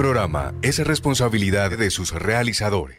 programa es responsabilidad de sus realizadores.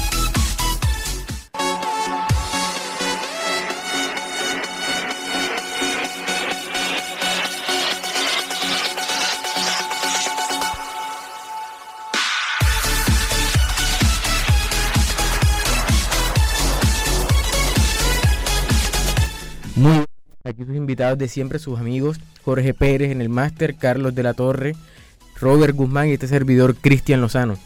De siempre, sus amigos Jorge Pérez en el máster, Carlos de la Torre, Robert Guzmán y este servidor Cristian Lozano.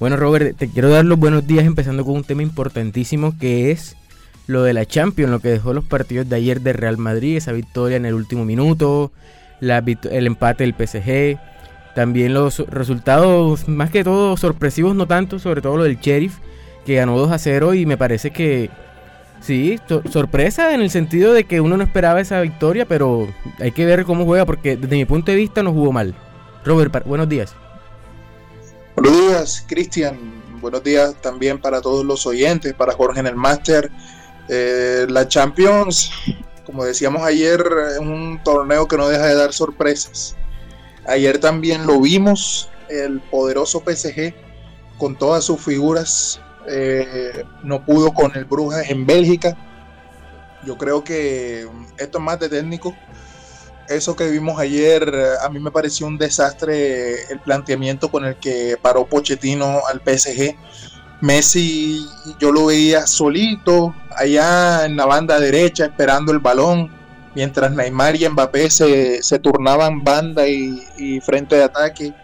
Bueno, Robert, te quiero dar los buenos días empezando con un tema importantísimo que es lo de la Champions, lo que dejó los partidos de ayer de Real Madrid, esa victoria en el último minuto, la el empate del PSG, también los resultados más que todo sorpresivos, no tanto, sobre todo lo del Sheriff, que ganó 2 a 0 y me parece que Sí, sorpresa en el sentido de que uno no esperaba esa victoria, pero hay que ver cómo juega porque desde mi punto de vista no jugó mal. Robert, buenos días. Buenos días, Cristian. Buenos días también para todos los oyentes, para Jorge en el Máster. Eh, la Champions, como decíamos ayer, es un torneo que no deja de dar sorpresas. Ayer también lo vimos, el poderoso PSG con todas sus figuras eh, no pudo con el Brujas en Bélgica. Yo creo que esto es más de técnico. Eso que vimos ayer, a mí me pareció un desastre el planteamiento con el que paró Pochettino al PSG. Messi, yo lo veía solito, allá en la banda derecha, esperando el balón, mientras Neymar y Mbappé se, se turnaban banda y frente de ataque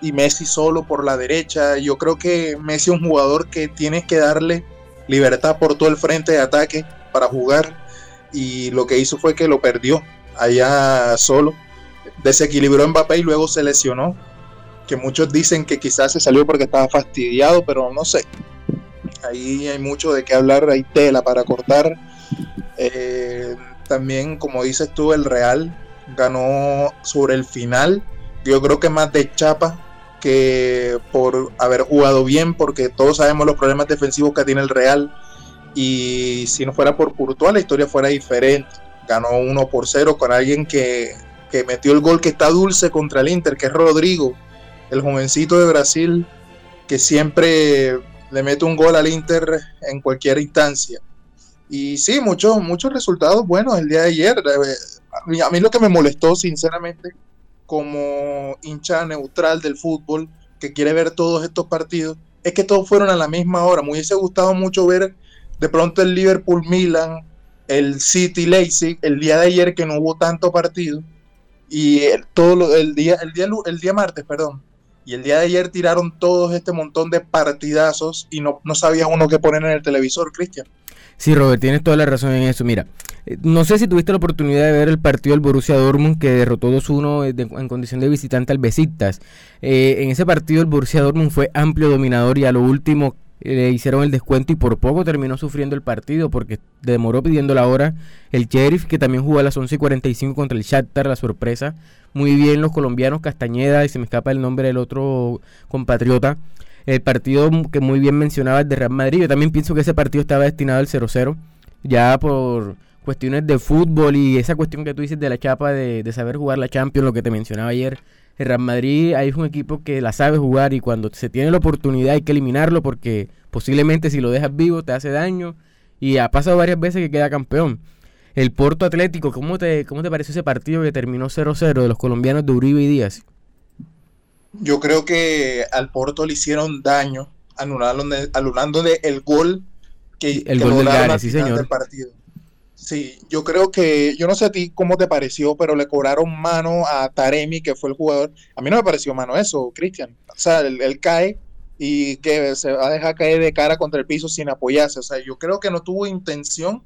y Messi solo por la derecha. Yo creo que Messi es un jugador que tienes que darle libertad por todo el frente de ataque para jugar y lo que hizo fue que lo perdió allá solo. Desequilibró Mbappé y luego se lesionó. Que muchos dicen que quizás se salió porque estaba fastidiado, pero no sé. Ahí hay mucho de qué hablar, hay tela para cortar. Eh, también, como dices tú, el Real ganó sobre el final. Yo creo que más de chapa que por haber jugado bien, porque todos sabemos los problemas defensivos que tiene el Real. Y si no fuera por Courtois, la historia fuera diferente. Ganó 1 por 0 con alguien que, que metió el gol que está dulce contra el Inter, que es Rodrigo, el jovencito de Brasil, que siempre le mete un gol al Inter en cualquier instancia. Y sí, muchos, muchos resultados buenos el día de ayer. Eh, a mí lo que me molestó, sinceramente, como hincha neutral del fútbol que quiere ver todos estos partidos, es que todos fueron a la misma hora. Me hubiese gustado mucho ver de pronto el Liverpool Milan, el City Leipzig, el día de ayer que no hubo tanto partido y el, todo el día el día el día martes, perdón. Y el día de ayer tiraron todos este montón de partidazos y no, no sabía uno qué poner en el televisor, Cristian. Sí, Robert, tienes toda la razón en eso. Mira, eh, no sé si tuviste la oportunidad de ver el partido del Borussia Dortmund que derrotó 2-1 eh, en condición de visitante al Besiktas. Eh, en ese partido el Borussia Dortmund fue amplio dominador y a lo último le hicieron el descuento y por poco terminó sufriendo el partido porque demoró pidiendo la hora el Sheriff que también jugó a las 11 y 45 contra el Shakhtar, la sorpresa. Muy bien los colombianos, Castañeda y se me escapa el nombre del otro compatriota el partido que muy bien mencionabas de Real Madrid. Yo también pienso que ese partido estaba destinado al 0-0, ya por cuestiones de fútbol y esa cuestión que tú dices de la chapa de, saber jugar la Champions, lo que te mencionaba ayer. El Real Madrid ahí es un equipo que la sabe jugar y cuando se tiene la oportunidad hay que eliminarlo porque posiblemente si lo dejas vivo te hace daño y ha pasado varias veces que queda campeón. El Porto Atlético, ¿cómo te, cómo te pareció ese partido que terminó 0-0 de los colombianos de Uribe y Díaz? Yo creo que al Porto le hicieron daño anulándole, el gol que, el gol del sí, señor. partido. Sí, yo creo que, yo no sé a ti cómo te pareció, pero le cobraron mano a Taremi, que fue el jugador. A mí no me pareció mano eso, Cristian. O sea, él, cae y que se va a dejar caer de cara contra el piso sin apoyarse. O sea, yo creo que no tuvo intención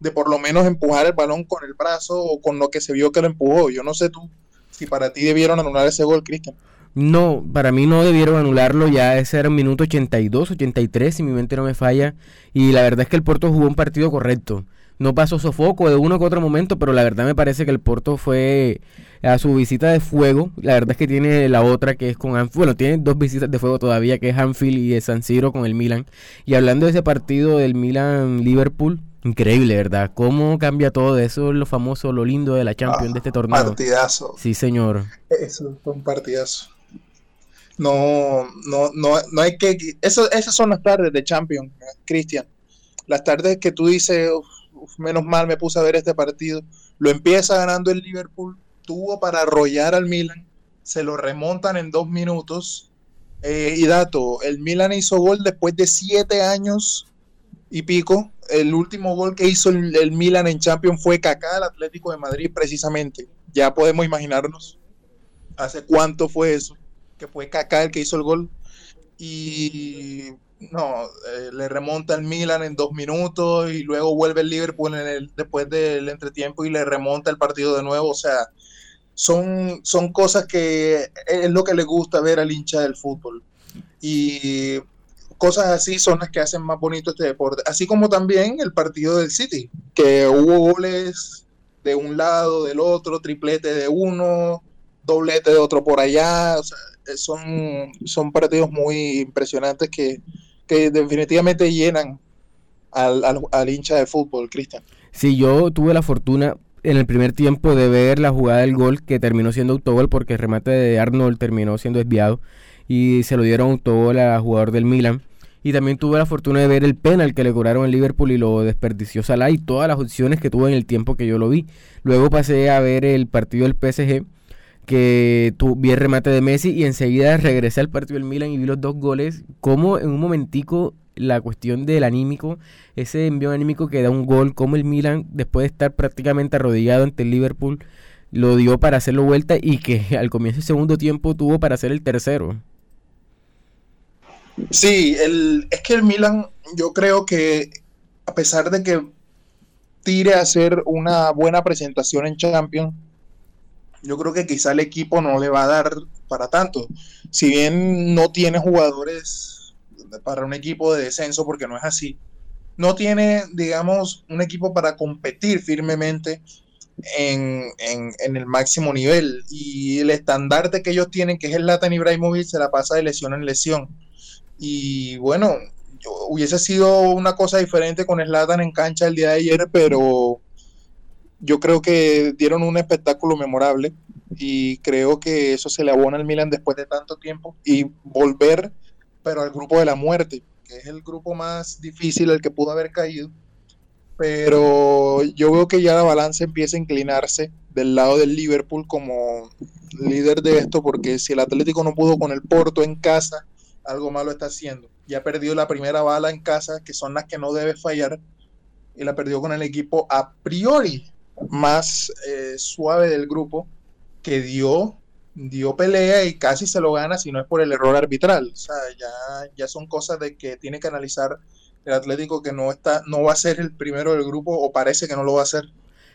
de por lo menos empujar el balón con el brazo o con lo que se vio que lo empujó. Yo no sé tú si para ti debieron anular ese gol, Cristian. No, para mí no debieron anularlo, ya ese era un minuto 82, 83, si mi mente no me falla. Y la verdad es que el Porto jugó un partido correcto. No pasó sofoco de uno que otro momento, pero la verdad me parece que el Porto fue a su visita de fuego. La verdad es que tiene la otra que es con Anfield. Bueno, tiene dos visitas de fuego todavía, que es Anfield y San Siro con el Milan. Y hablando de ese partido del Milan-Liverpool, increíble, ¿verdad? ¿Cómo cambia todo eso? Lo famoso, lo lindo de la Champions de este torneo. Partidazo. Sí, señor. Eso fue un partidazo no, no, no, no hay que. Eso, esas son las tardes de Champions, Cristian. Las tardes que tú dices, menos mal me puse a ver este partido. Lo empieza ganando el Liverpool, tuvo para arrollar al Milan, se lo remontan en dos minutos. Eh, y dato, el Milan hizo gol después de siete años y pico. El último gol que hizo el, Milan en Champions fue Kaká, el Atlético de Madrid, precisamente. Ya podemos imaginarnos hace cuánto fue eso que fue Kaká el que hizo el gol. Y no, eh, le remonta el Milan en dos minutos y luego vuelve el Liverpool en el, después del entretiempo y le remonta el partido de nuevo. O sea, son, son cosas que es lo que le gusta ver al hincha del fútbol. Y cosas así son las que hacen más bonito este deporte. Así como también el partido del City, que hubo goles de un lado, del otro, triplete de uno, doblete de otro por allá. O sea, eh, son, son partidos muy impresionantes que, definitivamente llenan al, hincha de fútbol, Cristian. Sí, yo tuve la fortuna en el primer tiempo de ver la jugada del gol que terminó siendo autogol porque el remate de Arnold terminó siendo desviado y se lo dieron autogol al jugador del Milan. Y también tuve la fortuna de ver el penal que le cobraron al Liverpool y lo desperdició Salah y todas las opciones que tuvo en el tiempo que yo lo vi. Luego pasé a ver el partido del PSG que tu, vi el remate de Messi y enseguida regresé al partido del Milan y vi los dos goles, como en un momentico la cuestión del anímico, ese envío anímico que da un gol, como el Milan, después de estar prácticamente arrodillado ante el Liverpool, lo dio para hacerlo vuelta y que al comienzo del segundo tiempo tuvo para hacer el tercero. Sí, el, es que el Milan, yo creo que a pesar de que tire a hacer una buena presentación en Champions, yo creo que quizá el equipo no le va a dar para tanto. Si bien no tiene jugadores para un equipo de descenso, porque no es así, no tiene, digamos, un equipo para competir firmemente en, el máximo nivel. Y el estandarte que ellos tienen, que es el Latan Ibrahimovic, se la pasa de lesión en lesión. Y bueno, hubiese sido una cosa diferente con Slatan en cancha el día de ayer, pero yo creo que dieron un espectáculo memorable y creo que eso se le abona al Milan después de tanto tiempo y volver, pero al grupo de la muerte, que es el grupo más difícil al que pudo haber caído. Pero yo veo que ya la balanza empieza a inclinarse del lado del Liverpool como líder de esto, porque si el Atlético no pudo con el Porto en casa, algo malo está haciendo. Ya perdió la primera bala en casa, que son las que no debe fallar, y la perdió con el equipo a priori más eh, suave del grupo que dio, dio pelea y casi se lo gana si no es por el error arbitral. O sea, ya, ya son cosas de que tiene que analizar el Atlético que no está, no va a ser el primero del grupo o parece que no lo va a ser.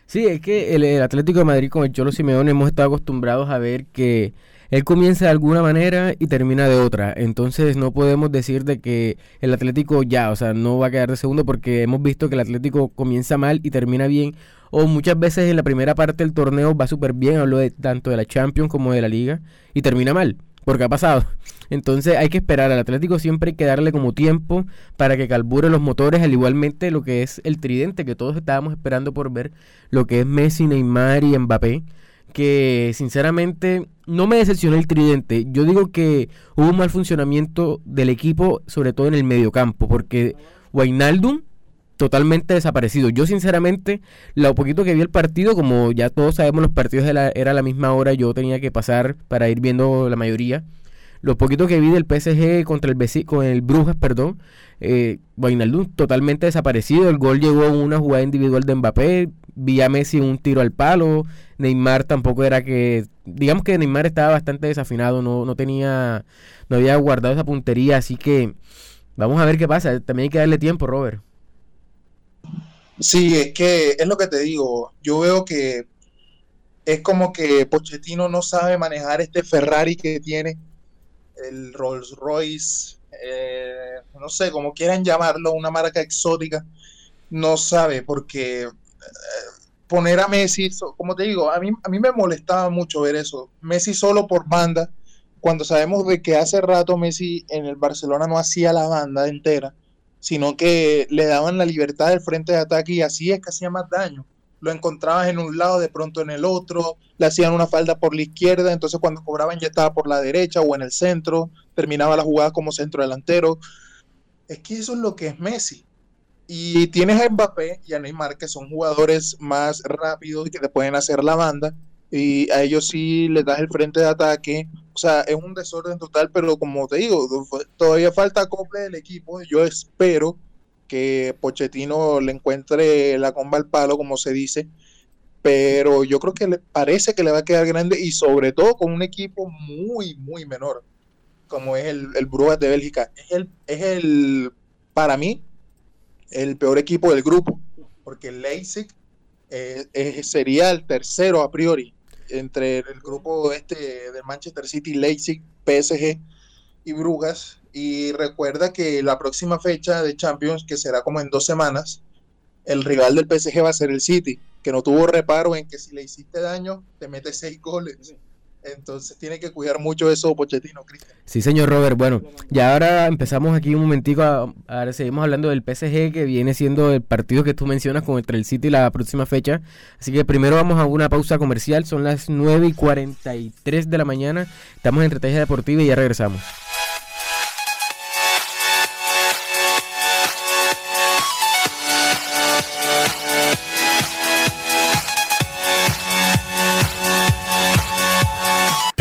Sí, es que el, Atlético de Madrid con el Cholo Simeone hemos estado acostumbrados a ver que él comienza de alguna manera y termina de otra. Entonces no podemos decir de que el Atlético ya, o sea, no va a quedar de segundo porque hemos visto que el Atlético comienza mal y termina bien o muchas veces en la primera parte del torneo va súper bien, hablo de, tanto de la Champions como de la Liga, y termina mal, porque ha pasado. Entonces hay que esperar, al Atlético siempre hay que darle como tiempo para que calbure los motores, al igualmente lo que es el tridente que todos estábamos esperando por ver, lo que es Messi, Neymar y Mbappé, que sinceramente no me decepcionó el tridente. Yo digo que hubo un mal funcionamiento del equipo, sobre todo en el mediocampo, porque Wijnaldum totalmente desaparecido. Yo sinceramente, lo poquito que vi el partido, como ya todos sabemos los partidos de la, era la misma hora, yo tenía que pasar para ir viendo la mayoría. Lo poquito que vi del PSG contra el con el Brujas, perdón, eh, totalmente desaparecido. El gol llegó en una jugada individual de Mbappé. Vi a Messi un tiro al palo. Neymar tampoco era que. Digamos que Neymar estaba bastante desafinado. No, no tenía. No había guardado esa puntería. Así que. Vamos a ver qué pasa. También hay que darle tiempo, Robert. Sí, es que es lo que te digo. Yo veo que es como que Pochettino no sabe manejar este Ferrari que tiene el Rolls Royce, eh, no sé, como quieran llamarlo, una marca exótica, no sabe, porque eh, poner a Messi, como te digo, a mí, a mí me molestaba mucho ver eso, Messi solo por banda, cuando sabemos de que hace rato Messi en el Barcelona no hacía la banda entera, sino que le daban la libertad del frente de ataque y así es que hacía más daño. Lo encontrabas en un lado, de pronto en el otro, le hacían una falda por la izquierda, entonces cuando cobraban ya estaba por la derecha o en el centro, terminaba la jugada como centro delantero. Es que eso es lo que es Messi. Y tienes a Mbappé y a Neymar, que son jugadores más rápidos y que te pueden hacer la banda, y a ellos sí les das el frente de ataque. O sea, es un desorden total, pero como te digo, todavía falta acople del equipo. Yo espero que Pochettino le encuentre la comba al palo, como se dice, pero yo creo que le parece que le va a quedar grande y sobre todo con un equipo muy, muy menor, como es el, el Brujas de Bélgica. Es el, es el, para mí, el peor equipo del grupo, porque el Leipzig eh, sería el tercero a priori entre el grupo este de Manchester City, Leipzig, PSG y Brugas. Y recuerda que la próxima fecha de Champions, que será como en dos semanas, el rival del PSG va a ser el City, que no tuvo reparo en que si le hiciste daño, te mete seis goles. Entonces tiene que cuidar mucho eso Pochettino, Cristian. Sí, señor Robert. Bueno, ya ahora empezamos aquí un momentico, ahora seguimos hablando del PSG, que viene siendo el partido que tú mencionas contra el City la próxima fecha. Así que primero vamos a una pausa comercial, son las 9 y 43 de la mañana, estamos en Estrategia Deportiva y ya regresamos.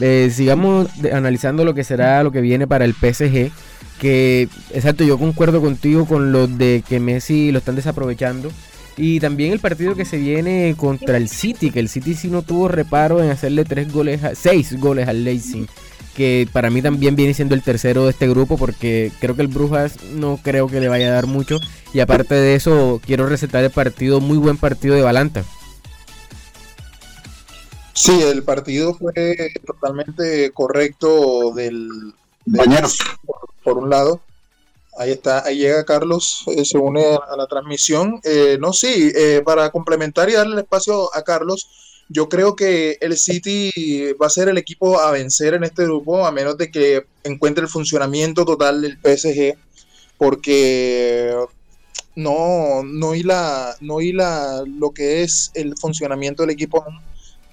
Eh, sigamos analizando lo que será lo que viene para el PSG. Que, exacto, yo concuerdo contigo con lo de que Messi lo están desaprovechando. Y también el partido que se viene contra el City, que el City sí no tuvo reparo en hacerle tres goles, seis goles al Leipzig. Que para mí también viene siendo el tercero de este grupo, porque creo que el Brujas no creo que le vaya a dar mucho. Y aparte de eso, quiero recetar el partido, muy buen partido de Balanta. Sí, el partido fue totalmente correcto del, Bañeros. Por, por, un lado. Ahí está, ahí llega Carlos, eh, se une a, la transmisión. Eh, no, sí, eh, para complementar y darle el espacio a Carlos, yo creo que el City va a ser el equipo a vencer en este grupo, a menos de que encuentre el funcionamiento total del PSG, porque no, no y la, no y la, lo que es el funcionamiento del equipo,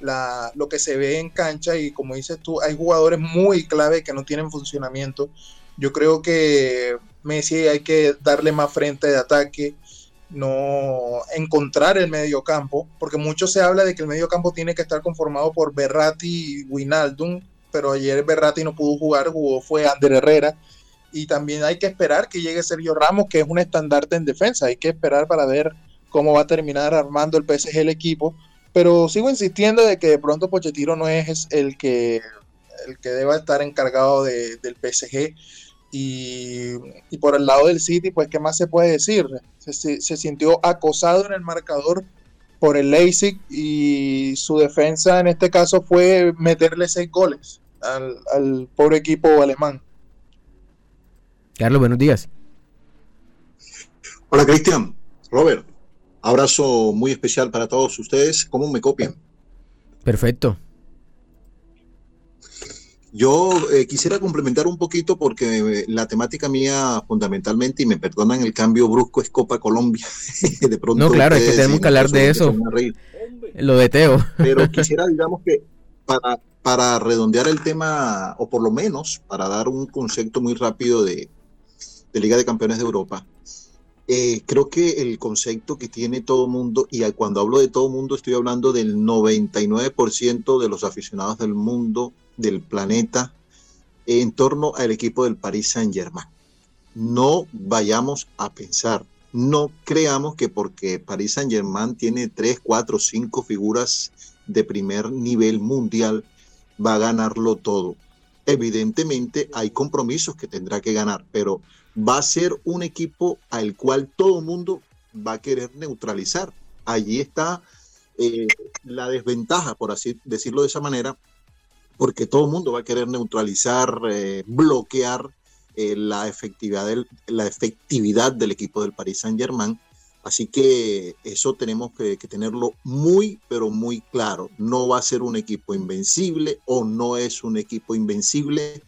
la, lo que se ve en cancha, y como dices tú, hay jugadores muy clave que no tienen funcionamiento. Yo creo que Messi hay que darle más frente de ataque, no encontrar el medio campo, porque mucho se habla de que el medio campo tiene que estar conformado por Berratti y Winaldum, pero ayer Berratti no pudo jugar, jugó fue Ander Herrera, y también hay que esperar que llegue Sergio Ramos, que es un estandarte en defensa, hay que esperar para ver cómo va a terminar armando el PSG el equipo, pero sigo insistiendo de que de pronto Pochettino no es el que el que deba estar encargado de, del PSG y, por el lado del City, pues, ¿qué más se puede decir? Se, sintió acosado en el marcador por el Leipzig y su defensa en este caso fue meterle seis goles al, al pobre equipo alemán. Carlos, buenos días. Hola Cristian, Robert, abrazo muy especial para todos ustedes. ¿Cómo me copian? Perfecto. Yo eh, quisiera complementar un poquito porque eh, la temática mía fundamentalmente, y me perdonan el cambio brusco, es Copa Colombia. de pronto no, claro, es que tenemos que hablar de eso. Lo de Teo. Pero quisiera, digamos que para, para redondear el tema, o por lo menos para dar un concepto muy rápido de, de Liga de Campeones de Europa, eh, creo que el concepto que tiene todo mundo, y cuando hablo de todo mundo estoy hablando del 99% de los aficionados del mundo del planeta en torno al equipo del Paris Saint-Germain. No vayamos a pensar, no creamos que porque Paris Saint-Germain tiene tres, cuatro, cinco figuras de primer nivel mundial va a ganarlo todo. Evidentemente hay compromisos que tendrá que ganar, pero va a ser un equipo al cual todo mundo va a querer neutralizar. Allí está eh, la desventaja, por así decirlo de esa manera, porque todo mundo va a querer neutralizar, eh, bloquear eh, la, efectividad del, equipo del Paris Saint Germain. Así que eso tenemos que, tenerlo muy, pero muy claro. No va a ser un equipo invencible o no es un equipo invencible.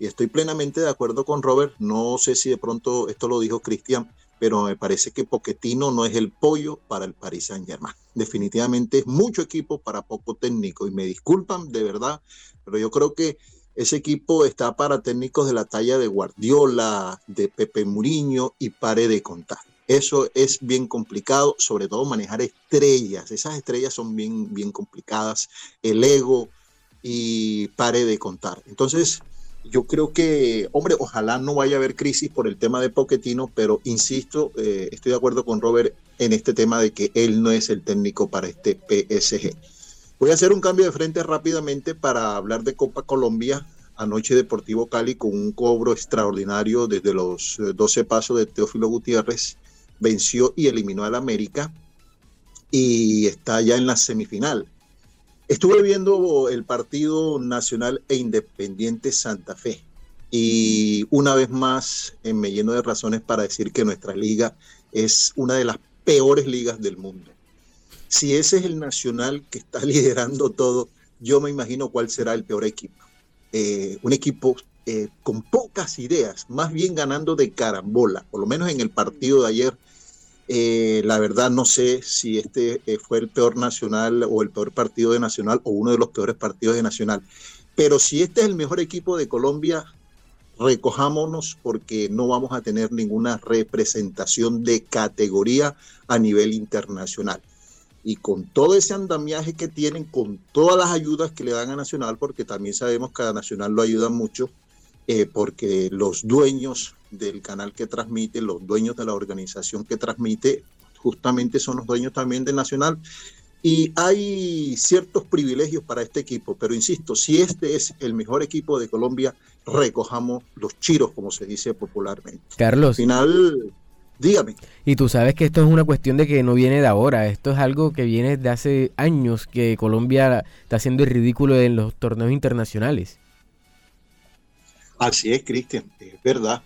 Y estoy plenamente de acuerdo con Robert. No sé si de pronto esto lo dijo Cristian, pero me parece que Poquetino no es el pollo para el Paris Saint Germain. Definitivamente es mucho equipo para poco técnico. Y me disculpan de verdad pero yo creo que ese equipo está para técnicos de la talla de Guardiola, de Pepe Muriño y pare de contar. Eso es bien complicado, sobre todo manejar estrellas. Esas estrellas son bien, bien complicadas. El ego y pare de contar. Entonces, yo creo que, hombre, ojalá no vaya a haber crisis por el tema de Poquetino, pero insisto, eh, estoy de acuerdo con Robert en este tema de que él no es el técnico para este PSG. Voy a hacer un cambio de frente rápidamente para hablar de Copa Colombia. Anoche Deportivo Cali con un cobro extraordinario desde los 12 eh, pasos de Teófilo Gutiérrez venció y eliminó al América y está ya en la semifinal. Estuve viendo el partido nacional e independiente Santa Fe y una vez más eh, me lleno de razones para decir que nuestra liga es una de las peores ligas del mundo. Si ese es el Nacional que está liderando todo, yo me imagino cuál será el peor equipo. Eh, un equipo eh, con pocas ideas, más bien ganando de carambola, por lo menos en el partido de ayer. Eh, la verdad no sé si este fue el peor nacional o el peor partido de Nacional o uno de los peores partidos de Nacional. Pero si este es el mejor equipo de Colombia, recojámonos porque no vamos a tener ninguna representación de categoría a nivel internacional y con todo ese andamiaje que tienen, con todas las ayudas que le dan a Nacional, porque también sabemos que a Nacional lo ayudan mucho, eh, porque los dueños del canal que transmite, los dueños de la organización que transmite, justamente son los dueños también de Nacional. Y hay ciertos privilegios para este equipo, pero insisto, si este es el mejor equipo de Colombia, recojamos los chiros, como se dice popularmente. Carlos. Al final, Dígame. Y tú sabes que esto es una cuestión de que no viene de ahora, esto es algo que viene de hace años que Colombia está haciendo el ridículo en los torneos internacionales. Así es, Cristian, es verdad.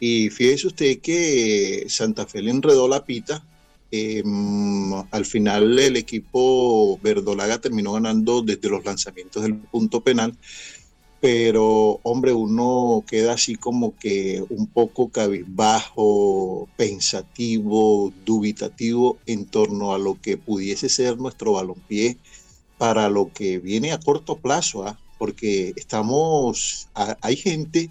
Y fíjese usted que Santa Fe le enredó la pita. Em, al final el equipo verdolaga terminó ganando desde los lanzamientos del punto penal pero hombre, uno queda así como que un poco cabizbajo, pensativo, dubitativo en torno a lo que pudiese ser nuestro balompié para lo que viene a corto plazo, ¿ah? Porque estamos, hay gente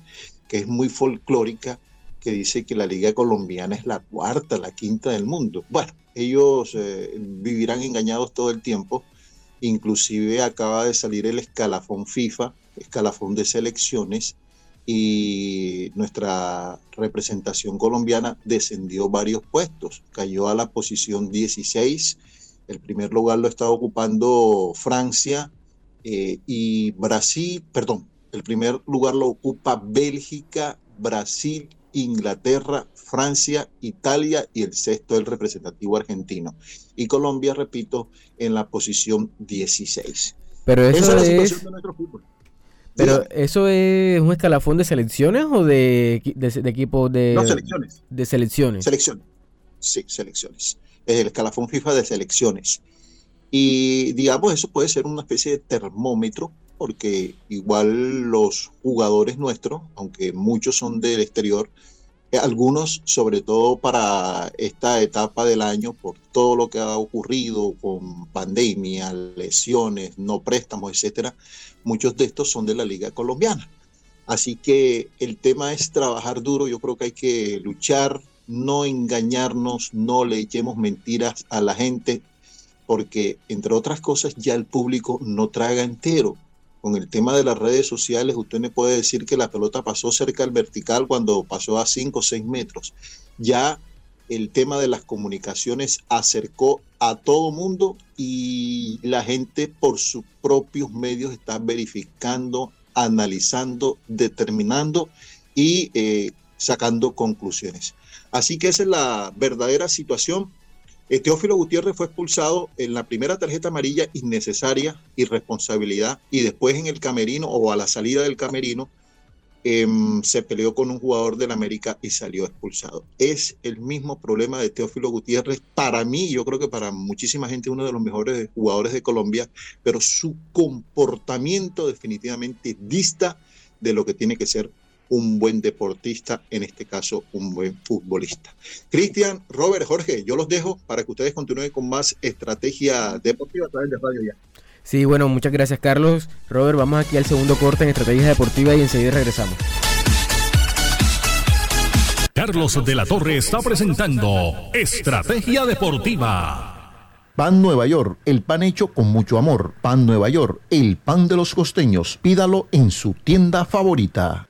que es muy folclórica que dice que la liga colombiana es la cuarta, la quinta del mundo. Bueno, ellos eh, vivirán engañados todo el tiempo. Inclusive acaba de salir el escalafón FIFA escalafón de selecciones y nuestra representación colombiana descendió varios puestos, cayó a la posición 16, el primer lugar lo está ocupando Francia eh, y Brasil, perdón, el primer lugar lo ocupa Bélgica, Brasil, Inglaterra, Francia, Italia y el sexto el representativo argentino. Y Colombia, repito, en la posición 16. Pero eso Esa es la situación de nuestro fútbol. Pero eso es un escalafón de selecciones o de, de, equipos de... No, selecciones. De selecciones. Selecciones. Sí, selecciones. Es el escalafón FIFA de selecciones. Y digamos, eso puede ser una especie de termómetro, porque igual los jugadores nuestros, aunque muchos son del exterior, eh, algunos, sobre todo para esta etapa del año, por todo lo que ha ocurrido con pandemia, lesiones, no préstamos, etcétera, muchos de estos son de la Liga Colombiana. Así que el tema es trabajar duro, yo creo que hay que luchar, no engañarnos, no le echemos mentiras a la gente, porque entre otras cosas ya el público no traga entero. Con el tema de las redes sociales, usted me puede decir que la pelota pasó cerca del vertical cuando pasó a 5 o 6 metros. Ya el tema de las comunicaciones acercó a todo mundo y la gente por sus propios medios está verificando, analizando, determinando y eh, sacando conclusiones. Así que esa es la verdadera situación. Eh, Teófilo Gutiérrez fue expulsado en la primera tarjeta amarilla innecesaria, irresponsabilidad, y después en el camerino o a la salida del camerino Em, se peleó con un jugador del América y salió expulsado. Es el mismo problema de Teófilo Gutiérrez. Para mí, yo creo que para muchísima gente, uno de los mejores jugadores de Colombia, pero su comportamiento definitivamente dista de lo que tiene que ser un buen deportista, en este caso un buen futbolista. Cristian, Robert, Jorge, yo los dejo para que ustedes continúen con más estrategia deportiva a través de Radio Ya. Sí, bueno, muchas gracias Carlos. Robert, vamos aquí al segundo corte en Estrategia Deportiva y enseguida regresamos. Carlos de la Torre está presentando Estrategia Deportiva. Pan Nueva York, el pan hecho con mucho amor. Pan Nueva York, el pan de los costeños. Pídalo en su tienda favorita.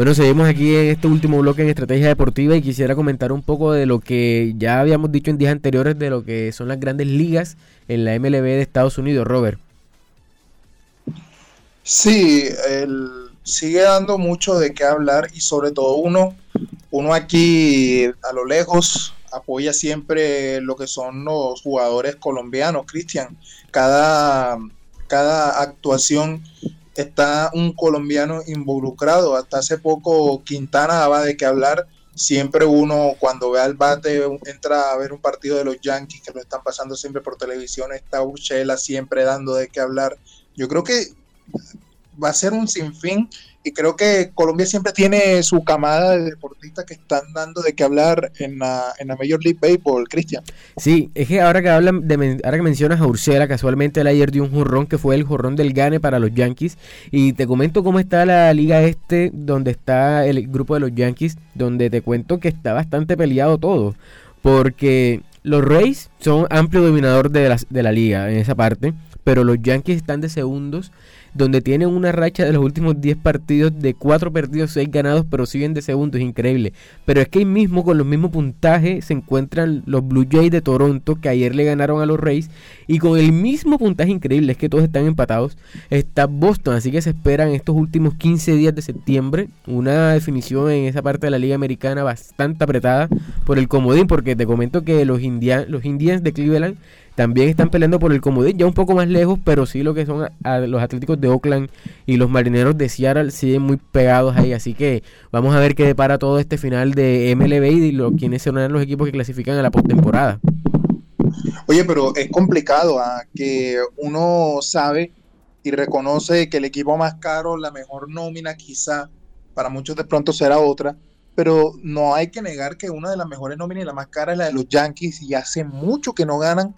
Bueno, seguimos aquí en este último bloque en Estrategia Deportiva y quisiera comentar un poco de lo que ya habíamos dicho en días anteriores de lo que son las grandes ligas en la MLB de Estados Unidos, Robert. Sí, sigue dando mucho de qué hablar y sobre todo uno, uno aquí a lo lejos apoya siempre lo que son los jugadores colombianos, Cristian. Cada, cada actuación está un colombiano involucrado. Hasta hace poco Quintana daba de qué hablar. Siempre uno cuando ve al bate entra a ver un partido de los Yankees que lo están pasando siempre por televisión. Está Urshela siempre dando de qué hablar. Yo creo que va a ser un sinfín y creo que Colombia siempre tiene su camada de deportistas que están dando de qué hablar en la, en la Major League Baseball, Cristian. Sí, es que ahora que hablan de, ahora que mencionas a Ursela, casualmente él ayer dio un jorrón que fue el jorrón del Gane para los Yankees y te comento cómo está la liga este donde está el grupo de los Yankees, donde te cuento que está bastante peleado todo, porque los Rays son amplio dominador de la, de la liga en esa parte, pero los Yankees están de segundos donde tienen una racha de los últimos 10 partidos de 4 perdidos, 6 ganados, pero siguen de segundo, es increíble. Pero es que ahí mismo, con los mismos puntajes, se encuentran los Blue Jays de Toronto, que ayer le ganaron a los Rays, y con el mismo puntaje increíble, es que todos están empatados, está Boston, así que se esperan estos últimos 15 días de septiembre una definición en esa parte de la Liga Americana bastante apretada por el comodín, porque te comento que los, Indian, los Indians de Cleveland también están peleando por el comodín, ya un poco más lejos, pero sí lo que son los Atléticos de Oakland y los Marineros de Seattle siguen muy pegados ahí. Así que vamos a ver qué depara todo este final de MLB y lo, quiénes serán los equipos que clasifican a la postemporada. Oye, pero es complicado, ¿ah? que uno sabe y reconoce que el equipo más caro, la mejor nómina quizá, para muchos de pronto será otra, pero no hay que negar que una de las mejores nóminas y la más cara es la de los Yankees y hace mucho que no ganan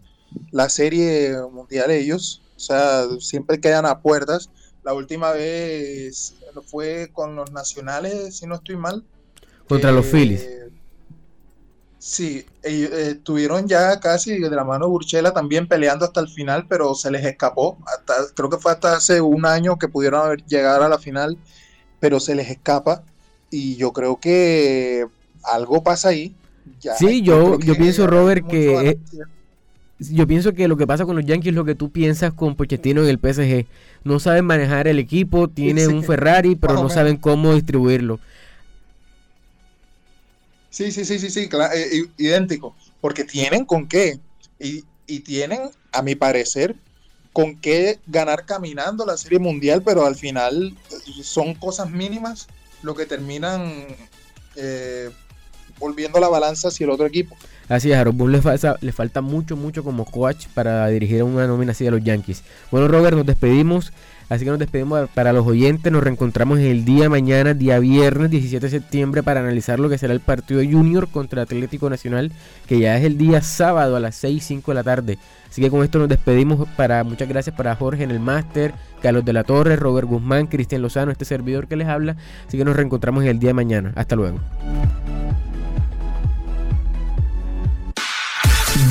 la serie mundial ellos, o sea, siempre quedan a puertas. La última vez fue con los nacionales, si no estoy mal. Contra los Phillies. Sí, ellos, eh, estuvieron ya casi de la mano de Burchela también peleando hasta el final, pero se les escapó. Hasta, creo que fue hasta hace un año que pudieron haber, llegar a la final, pero se les escapa. Y yo creo que algo pasa ahí. sí, yo, yo, pienso, Robert, que yo pienso que lo que pasa con los Yankees es lo que tú piensas con Pochettino en el PSG. No saben manejar el equipo, tienen un Ferrari, pero no saben cómo distribuirlo. Sí, sí, sí, sí, sí, eh, idéntico. Porque tienen con qué. Y, y tienen, a mi parecer, con qué ganar caminando la Serie Mundial, pero al final eh, son cosas mínimas lo que terminan eh, volviendo la balanza hacia el otro equipo. Así es, a Rob le falta, mucho, mucho como coach para dirigir una nómina así a los Yankees. Bueno, Robert, nos despedimos. Así que nos despedimos para los oyentes. Nos reencontramos el día mañana, día viernes 17 de septiembre, para analizar lo que será el partido Junior contra Atlético Nacional, que ya es el día sábado a las 6, 5 de la tarde. Así que con esto nos despedimos. Para Muchas gracias para Jorge en el máster, Carlos de la Torre, Robert Guzmán, Cristian Lozano, este servidor que les habla. Así que nos reencontramos el día de mañana. Hasta luego.